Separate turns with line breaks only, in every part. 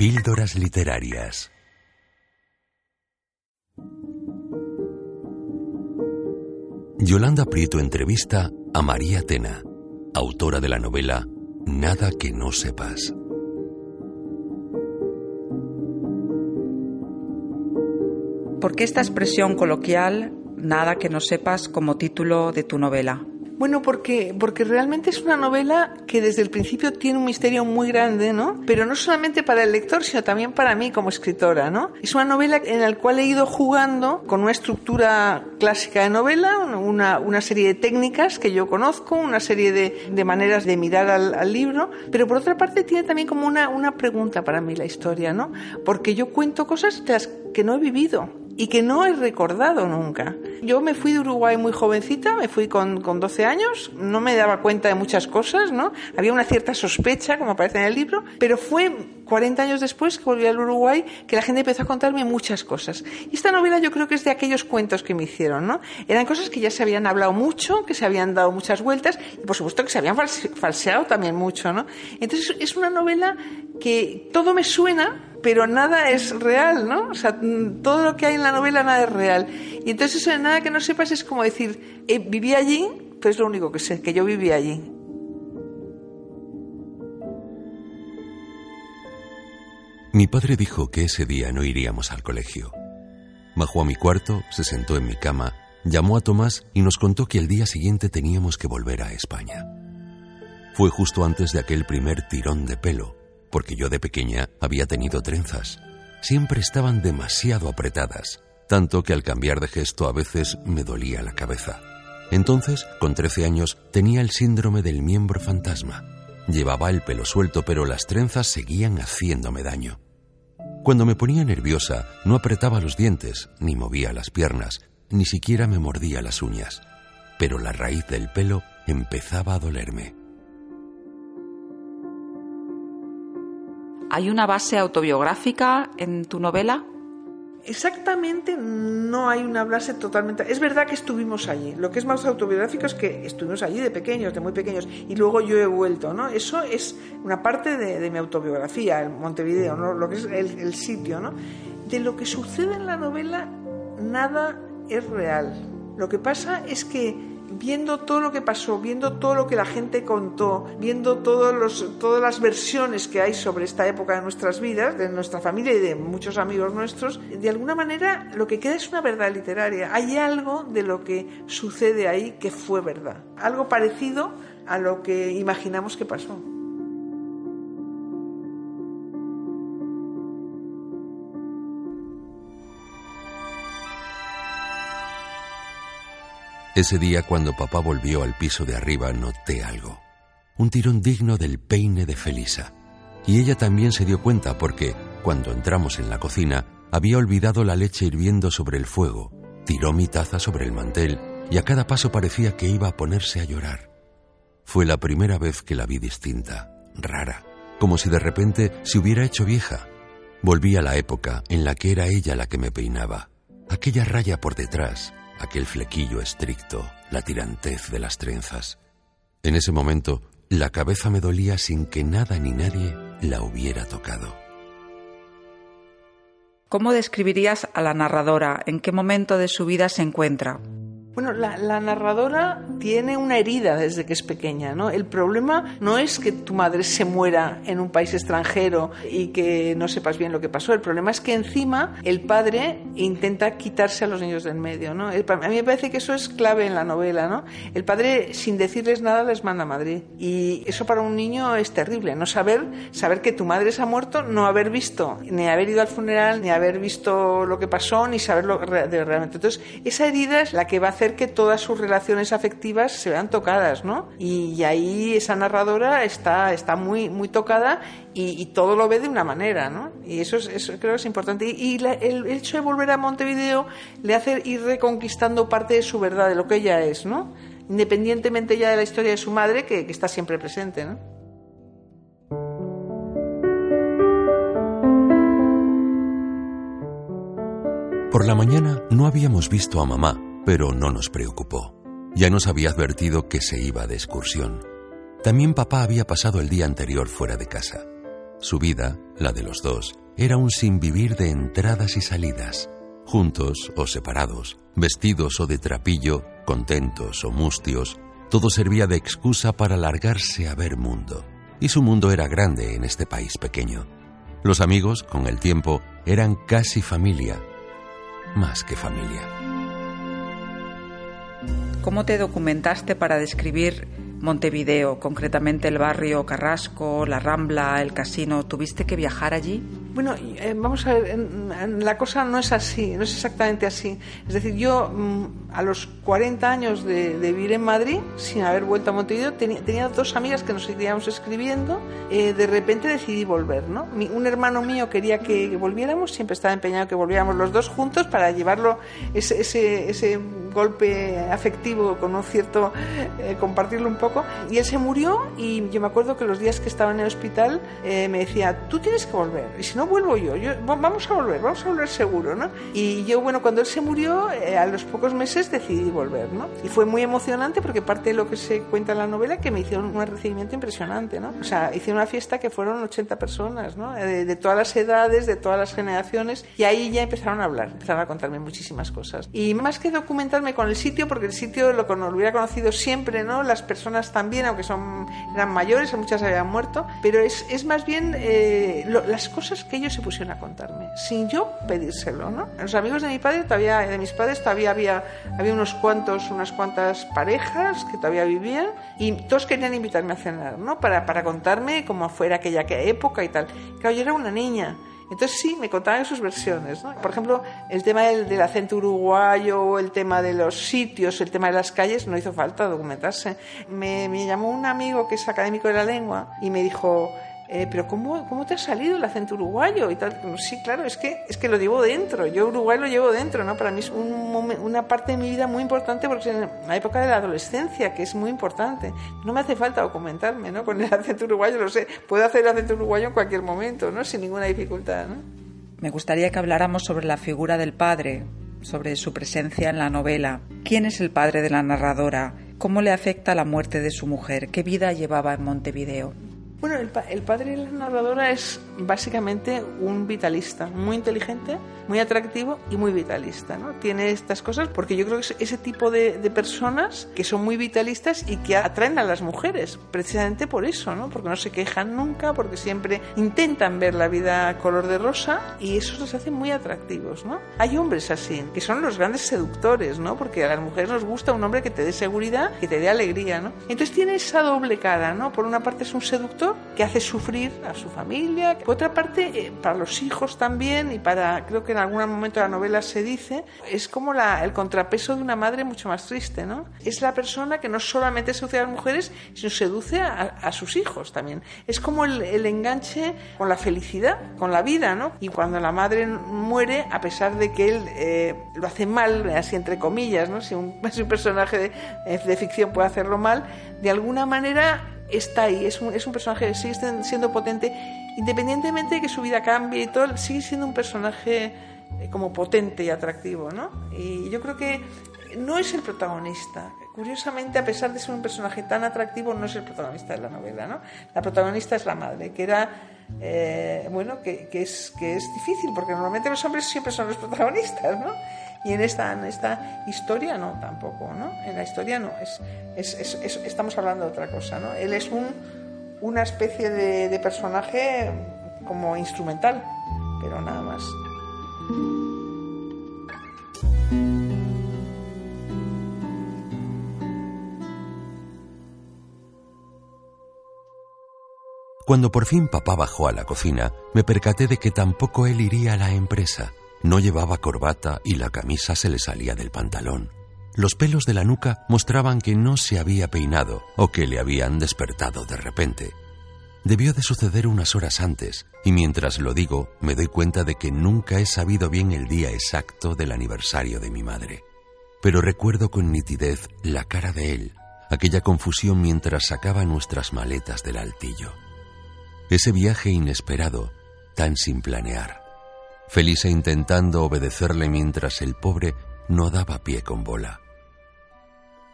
Píldoras Literarias. Yolanda Prieto entrevista a María Tena, autora de la novela Nada que no sepas.
¿Por qué esta expresión coloquial, nada que no sepas, como título de tu novela?
Bueno, porque, porque realmente es una novela que desde el principio tiene un misterio muy grande, ¿no? Pero no solamente para el lector, sino también para mí como escritora, ¿no? Es una novela en la cual he ido jugando con una estructura clásica de novela, una, una serie de técnicas que yo conozco, una serie de, de maneras de mirar al, al, libro, pero por otra parte tiene también como una, una pregunta para mí la historia, ¿no? Porque yo cuento cosas de las que no he vivido y que no he recordado nunca. Yo me fui de Uruguay muy jovencita, me fui con, con 12 años, no me daba cuenta de muchas cosas, ¿no? Había una cierta sospecha, como aparece en el libro, pero fue 40 años después que volví al Uruguay que la gente empezó a contarme muchas cosas. Y esta novela yo creo que es de aquellos cuentos que me hicieron, ¿no? Eran cosas que ya se habían hablado mucho, que se habían dado muchas vueltas y por supuesto que se habían falseado también mucho, ¿no? Entonces es una novela que todo me suena, pero nada es real, ¿no? O sea, todo lo que hay en la novela nada es real. Y entonces eso de nada que no sepas es como decir, eh, viví allí, pero es lo único que sé, que yo viví allí.
Mi padre dijo que ese día no iríamos al colegio. Bajó a mi cuarto, se sentó en mi cama, llamó a Tomás y nos contó que el día siguiente teníamos que volver a España. Fue justo antes de aquel primer tirón de pelo, porque yo de pequeña había tenido trenzas. Siempre estaban demasiado apretadas, tanto que al cambiar de gesto a veces me dolía la cabeza. Entonces, con 13 años, tenía el síndrome del miembro fantasma. Llevaba el pelo suelto, pero las trenzas seguían haciéndome daño. Cuando me ponía nerviosa, no apretaba los dientes, ni movía las piernas, ni siquiera me mordía las uñas. Pero la raíz del pelo empezaba a dolerme.
¿Hay una base autobiográfica en tu novela?
Exactamente no hay una base totalmente. Es verdad que estuvimos allí. Lo que es más autobiográfico es que estuvimos allí de pequeños, de muy pequeños, y luego yo he vuelto, ¿no? Eso es una parte de, mi autobiografía, el Montevideo, ¿no? Lo que es el, el sitio, ¿no? De lo que sucede en la novela, nada es real. Lo que pasa es que viendo todo lo que pasó, viendo todo lo que la gente contó, viendo todos los, todas las versiones que hay sobre esta época de nuestras vidas, de nuestra familia y de muchos amigos nuestros, de alguna manera lo que queda es una verdad literaria. Hay algo de lo que sucede ahí que fue verdad, algo parecido a lo que imaginamos que pasó.
Ese día cuando papá volvió al piso de arriba noté algo. Un tirón digno del peine de Felisa. Y ella también se dio cuenta porque, cuando entramos en la cocina, había olvidado la leche hirviendo sobre el fuego, tiró mi taza sobre el mantel y a cada paso parecía que iba a ponerse a llorar. Fue la primera vez que la vi distinta, rara, como si de repente se hubiera hecho vieja. Volví a la época en la que era ella la que me peinaba, aquella raya por detrás, aquel flequillo estricto, la tirantez de las trenzas. En ese momento, la cabeza me dolía sin que nada ni nadie la hubiera tocado.
¿Cómo describirías a la narradora? ¿En qué momento de su vida se encuentra?
Bueno, la, la, narradora tiene una herida desde que es pequeña, ¿no? El problema no es que tu madre se muera en un país extranjero y que no sepas bien lo que pasó. El problema es que encima el padre intenta quitarse a los niños del medio, ¿no? A mí me parece que eso es clave en la novela, ¿no? El padre, sin decirles nada, les manda a Madrid. Y eso para un niño es terrible, no saber, saber que tu madre se ha muerto, no haber visto, ni haber ido al funeral, ni haber visto lo que pasó, ni saberlo de realmente. Entonces, esa herida es la que va a hacer que todas sus relaciones afectivas se vean tocadas, ¿no? Y, ahí esa narradora está, está muy, muy tocada y, todo lo ve de una manera, ¿no? Y eso, es, creo que es importante. Y, el hecho de volver a Montevideo le hace ir reconquistando parte de su verdad, de lo que ella es, ¿no? Independientemente ya de la historia de su madre, que, que está siempre presente, ¿no?
Por la mañana no habíamos visto a mamá pero no nos preocupó. Ya nos había advertido que se iba de excursión. También papá había pasado el día anterior fuera de casa. Su vida, la de los dos, era un sinvivir de entradas y salidas, juntos o separados, vestidos o de trapillo, contentos o mustios, todo servía de excusa para largarse a ver mundo. Y su mundo era grande en este país pequeño. Los amigos, con el tiempo, eran casi familia, más que familia.
¿Cómo te documentaste para describir Montevideo, concretamente el barrio Carrasco, la Rambla, el casino? ¿Tuviste que viajar allí?
Bueno, eh, vamos a ver, la cosa no es así, no es exactamente así. Es decir, yo mm, a los 40 años de, vivir en Madrid, sin haber vuelto a Montevideo, tenía, dos amigas que nos seguíamos escribiendo, eh, de repente decidí volver, ¿no? un hermano mío quería que, volviéramos, siempre estaba empeñado que volviéramos los dos juntos para llevarlo ese golpe afectivo con un cierto, eh, compartirlo un poco, y él se murió y yo me acuerdo que los días que estaba en el hospital me decía, tú tienes que volver, y si no vuelvo yo, yo vamos a volver, vamos a volver seguro, ¿no? Y yo, bueno, cuando él se murió, eh, a los pocos meses decidí volver, ¿no? Y fue muy emocionante porque parte de lo que se cuenta en la novela que me hicieron un recibimiento impresionante, ¿no? O sea, hice una fiesta que fueron 80 personas, ¿no? De, de, todas las edades, de todas las generaciones, y ahí ya empezaron a hablar, empezaron a contarme muchísimas cosas. Y más que documentarme con el sitio, porque el sitio lo, lo hubiera conocido siempre, ¿no? Las personas también, aunque son, eran mayores, muchas habían muerto, pero es, es más bien eh, las cosas que ellos se pusieron a contarme, sin yo pedírselo, ¿no? Los amigos de mi padre todavía, de mis padres todavía había, había unos cuantos, unas cuantas parejas que todavía vivían y todos querían invitarme a cenar, ¿no? Para, para contarme cómo fuera aquella época y tal. Claro, yo era una niña. Entonces sí, me contaban sus versiones. ¿no? Por ejemplo, el tema del, del, acento uruguayo, el tema de los sitios, el tema de las calles, no hizo falta documentarse. Me, me llamó un amigo que es académico de la lengua y me dijo, eh, pero ¿cómo, ¿cómo te ha salido el acento uruguayo? Y tal. Sí, claro, es que, es que lo llevo dentro. Yo Uruguay lo llevo dentro, ¿no? Para mí es un una parte de mi vida muy importante porque es en la época de la adolescencia, que es muy importante. No me hace falta documentarme, ¿no? Con el acento uruguayo, lo sé. Puedo hacer el acento uruguayo en cualquier momento, ¿no? Sin ninguna dificultad, ¿no?
Me gustaría que habláramos sobre la figura del padre, sobre su presencia en la novela. ¿Quién es el padre de la narradora? ¿Cómo le afecta la muerte de su mujer? ¿Qué vida llevaba en Montevideo?
Bueno, el, el, padre de la narradora es básicamente un vitalista, muy inteligente, muy atractivo y muy vitalista. ¿no? Tiene estas cosas porque yo creo que es ese tipo de, personas que son muy vitalistas y que atraen a las mujeres, precisamente por eso, ¿no? porque no se quejan nunca, porque siempre intentan ver la vida color de rosa y eso los hace muy atractivos. ¿no? Hay hombres así, que son los grandes seductores, ¿no? porque a las mujeres nos gusta un hombre que te dé seguridad, que te dé alegría. ¿no? Entonces tiene esa doble cara, ¿no? por una parte es un seductor, que hace sufrir a su familia. Por otra parte, eh, para los hijos también, y para, creo que en algún momento de la novela se dice, es como la, el contrapeso de una madre mucho más triste, ¿no? Es la persona que no solamente seduce a las mujeres, sino seduce a, sus hijos también. Es como el, enganche con la felicidad, con la vida, ¿no? Y cuando la madre muere, a pesar de que él eh, lo hace mal, así entre comillas, ¿no? Si un, si un personaje de, de ficción puede hacerlo mal, de alguna manera está ahí, es un, es un personaje que sigue siendo potente, independientemente de que su vida cambie y todo, sigue siendo un personaje eh, como potente y atractivo, ¿no? Y yo creo que no es el protagonista. Curiosamente, a pesar de ser un personaje tan atractivo, no es el protagonista de la novela, ¿no? La protagonista es la madre, que era, eh, bueno, que, es, que es difícil, porque normalmente los hombres siempre son los protagonistas, ¿no? Y en esta, esta historia no, tampoco, ¿no? En la historia no, es, es, es, estamos hablando de otra cosa, ¿no? Él es un, una especie de, personaje como instrumental, pero nada más.
Cuando por fin papá bajó a la cocina, me percaté de que tampoco él iría a la empresa. No llevaba corbata y la camisa se le salía del pantalón. Los pelos de la nuca mostraban que no se había peinado o que le habían despertado de repente. Debió de suceder unas horas antes, y mientras lo digo me doy cuenta de que nunca he sabido bien el día exacto del aniversario de mi madre. Pero recuerdo con nitidez la cara de él, aquella confusión mientras sacaba nuestras maletas del altillo. Ese viaje inesperado, tan sin planear. Felice intentando obedecerle mientras el pobre no daba pie con bola.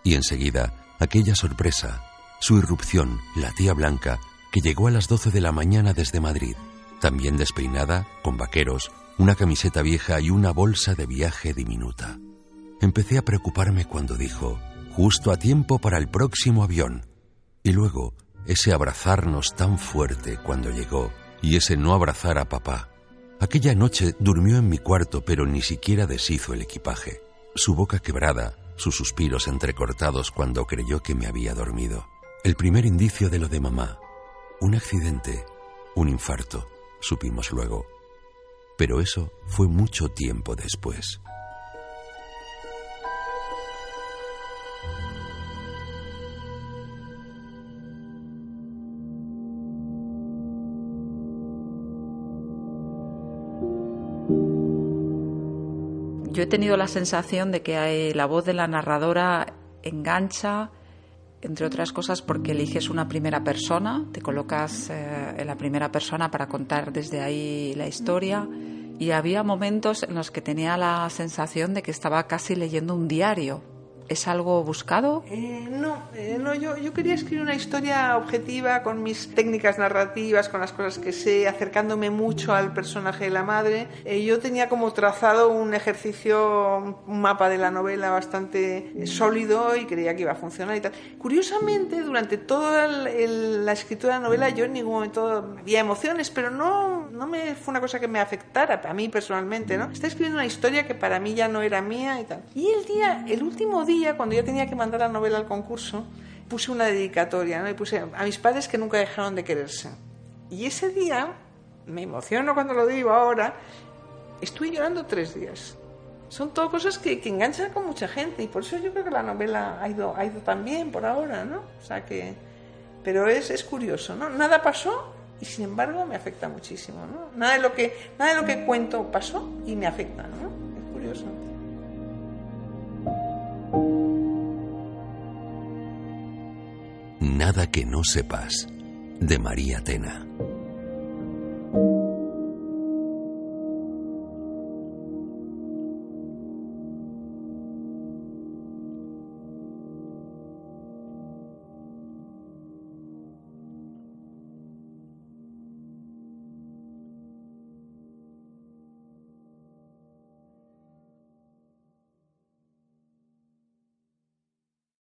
Y enseguida, aquella sorpresa, su irrupción, la tía Blanca, que llegó a las 12 de la mañana desde Madrid, también despeinada, con vaqueros, una camiseta vieja y una bolsa de viaje diminuta. Empecé a preocuparme cuando dijo, justo a tiempo para el próximo avión. Y luego, ese abrazarnos tan fuerte cuando llegó y ese no abrazar a papá. Aquella noche durmió en mi cuarto, pero ni siquiera deshizo el equipaje. Su boca quebrada, sus suspiros entrecortados cuando creyó que me había dormido. El primer indicio de lo de mamá. Un accidente, un infarto, supimos luego. Pero eso fue mucho tiempo después.
Yo he tenido la sensación de que la voz de la narradora engancha, entre otras cosas porque eliges una primera persona, te colocas eh, en la primera persona para contar desde ahí la historia. Y había momentos en los que tenía la sensación de que estaba casi leyendo un diario, ¿Es algo buscado?
Eh, no, eh, no yo, yo, quería escribir una historia objetiva con mis técnicas narrativas, con las cosas que sé, acercándome mucho al personaje de la madre. Eh, yo tenía como trazado un ejercicio, un mapa de la novela bastante sólido y creía que iba a funcionar y tal. Curiosamente, durante toda la escritura de la novela yo en ningún momento había emociones, pero no, no me fue una cosa que me afectara a mí personalmente, ¿no? Estaba escribiendo una historia que para mí ya no era mía y tal. Y el día, el último día, cuando ya tenía que mandar la novela al concurso, puse una dedicatoria, ¿no? Y puse a mis padres que nunca dejaron de quererse. Y ese día, me emociono cuando lo digo ahora, estuve llorando tres días. Son todo cosas que, que, enganchan con mucha gente y por eso yo creo que la novela ha ido, ha ido tan bien por ahora, ¿no? O sea que... Pero es, es curioso, ¿no? Nada pasó y sin embargo me afecta muchísimo, ¿no? Nada de lo que, nada de lo que cuento pasó y me afecta, ¿no? Es curioso.
Nada que no sepas, de María Tena.